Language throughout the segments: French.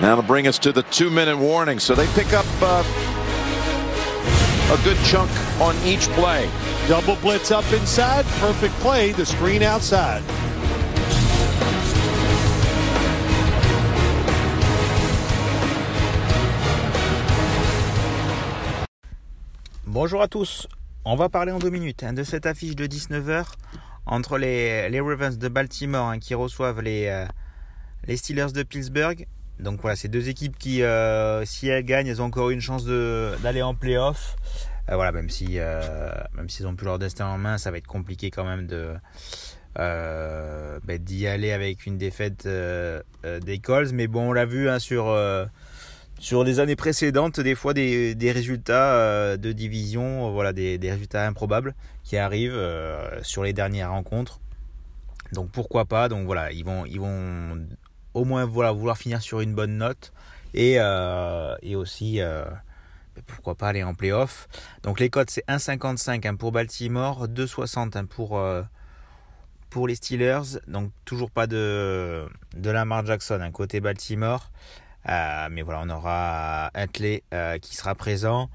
That'll bring us to the two-minute warning. So they pick up uh, a good chunk on each play. Double blitz up inside. Perfect play. The screen outside. Bonjour à tous. On va parler en deux minutes hein, de cette affiche de 19h entre les, les Ravens de Baltimore hein, qui reçoivent les, euh, les Steelers de Pittsburgh. Donc voilà, c'est deux équipes qui, euh, si elles gagnent, elles ont encore une chance d'aller en playoff. Euh, voilà, même si même s'ils ont plus leur destin en main, ça va être compliqué quand même de ben, d'y aller avec une défaite des Colts. Mais bon, on l'a vu hein, sur sur les années précédentes, des fois des, des résultats euh, de division, euh, voilà, des, des, résultats improbables qui arrivent euh, sur les dernières rencontres. Donc pourquoi pas? Donc voilà, ils vont, ils vont au moins voilà, vouloir finir sur une bonne note et, et aussi pourquoi pas aller en playoff. Donc les codes c'est 1,55 hein, pour Baltimore, 2,60 hein, pour pour les Steelers. Donc toujours pas de de Lamar Jackson hein, côté Baltimore. Euh, mais voilà, on aura Huntley euh, qui sera présent.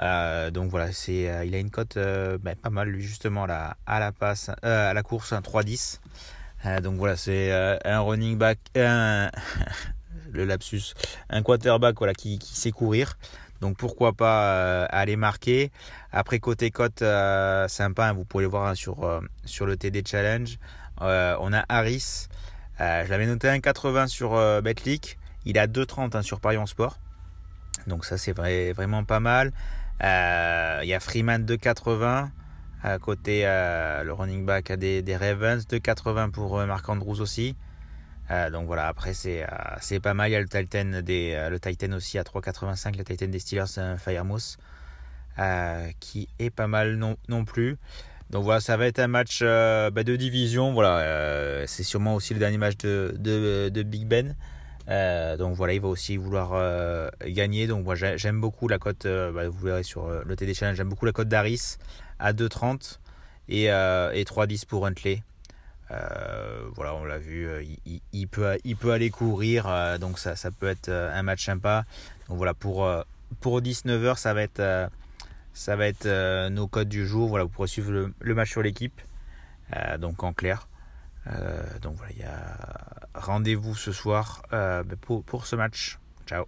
Euh, donc voilà, c'est, il a une cote ben, pas mal lui justement là, à la passe, à la course un 3-10. Donc voilà, c'est un running back, le lapsus, un quarterback voilà qui, sait courir. Donc pourquoi pas aller marquer. Après côté cote sympa, hein, vous pouvez le voir hein, sur le TD Challenge. on a Harris. je l'avais noté un 80 sur Betlic. Il a 2,30 hein, sur Parion Sport. Donc ça c'est vrai, vraiment pas mal. Euh, il y a Freeman 2,80 à côté euh, le running back des, des Ravens 2,80 pour euh, Marc Andrews aussi. donc voilà, après c'est c'est pas mal. Il y a le Titan des le Titan aussi à 3,85, le Titan des Steelers Firemouth qui est pas mal non, non plus. Donc voilà, ça va être un match bah, de division. Voilà, c'est sûrement aussi le dernier match de, de Big Ben. Euh, donc voilà, il va aussi vouloir euh, gagner. Donc moi j'aime beaucoup la cote, euh, bah, vous verrez sur le TD Challenge, j'aime beaucoup la cote d'Aris à 2,30 et, et 3,10 pour Huntley. voilà, on l'a vu, il, peut, il peut aller courir, donc ça, ça peut être un match sympa. Donc voilà, pour, pour 19h, ça va être, ça va être nos codes du jour. Voilà, vous pourrez suivre le, le match sur l'équipe, donc en clair. donc voilà, il y a rendez-vous ce soir euh, pour, pour ce match. Ciao